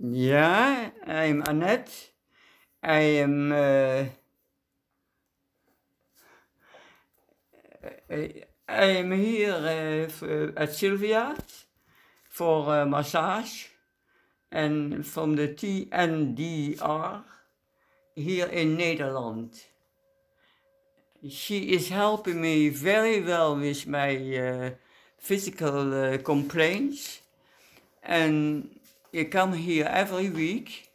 Yeah, I'm Annette. I am uh, I am here uh, at Sylvia for a massage and from the TNDR here in Nederland. She is helping me very well with my uh, physical complaints and I come here every week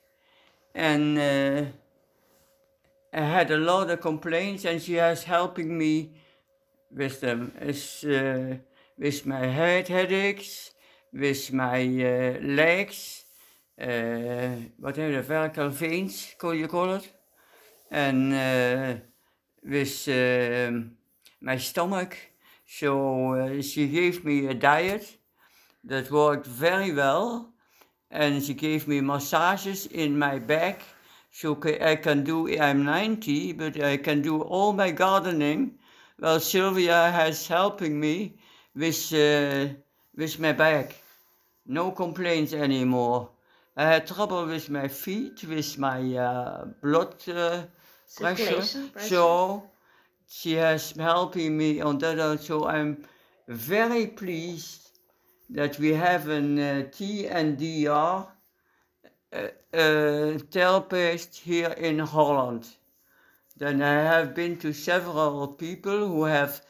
and uh, I had a lot of complaints and she is helping me with them. Is, uh, with my head headaches, with my uh, legs, what are the vertical veins, call you call it? And with my stomach. So she gave me a diet that worked very well and she gave me massages in my back. So I can do I'm 90 but I can do all my gardening. Well Sylvia has helping me with uh, with my back. No complaints anymore. I had trouble with my feet with my uh, blood uh, pressure. Pressure. so she has helping me on that. So I'm very pleased that we have an uh, TNDR uh, uh, therapist here in Holland. Then I have been to several people who have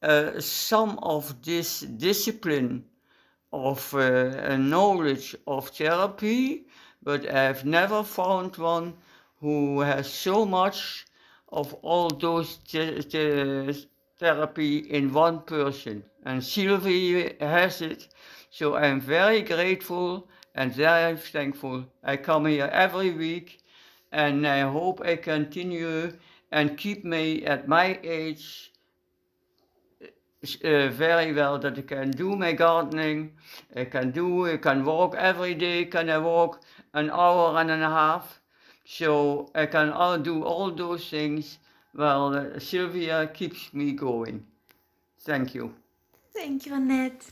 uh, some of this discipline of uh, knowledge of therapy, but I've never found one who has so much of all those th- th- therapy in one person. And Sylvie has it, so I'm very grateful and very thankful. I come here every week and I hope I continue and keep me at my age uh, very well that I can do my gardening. I can do, I can walk every day, can I walk an hour and a half. So I can all do all those things while uh, Sylvia keeps me going. Thank you. Thank you, Annette.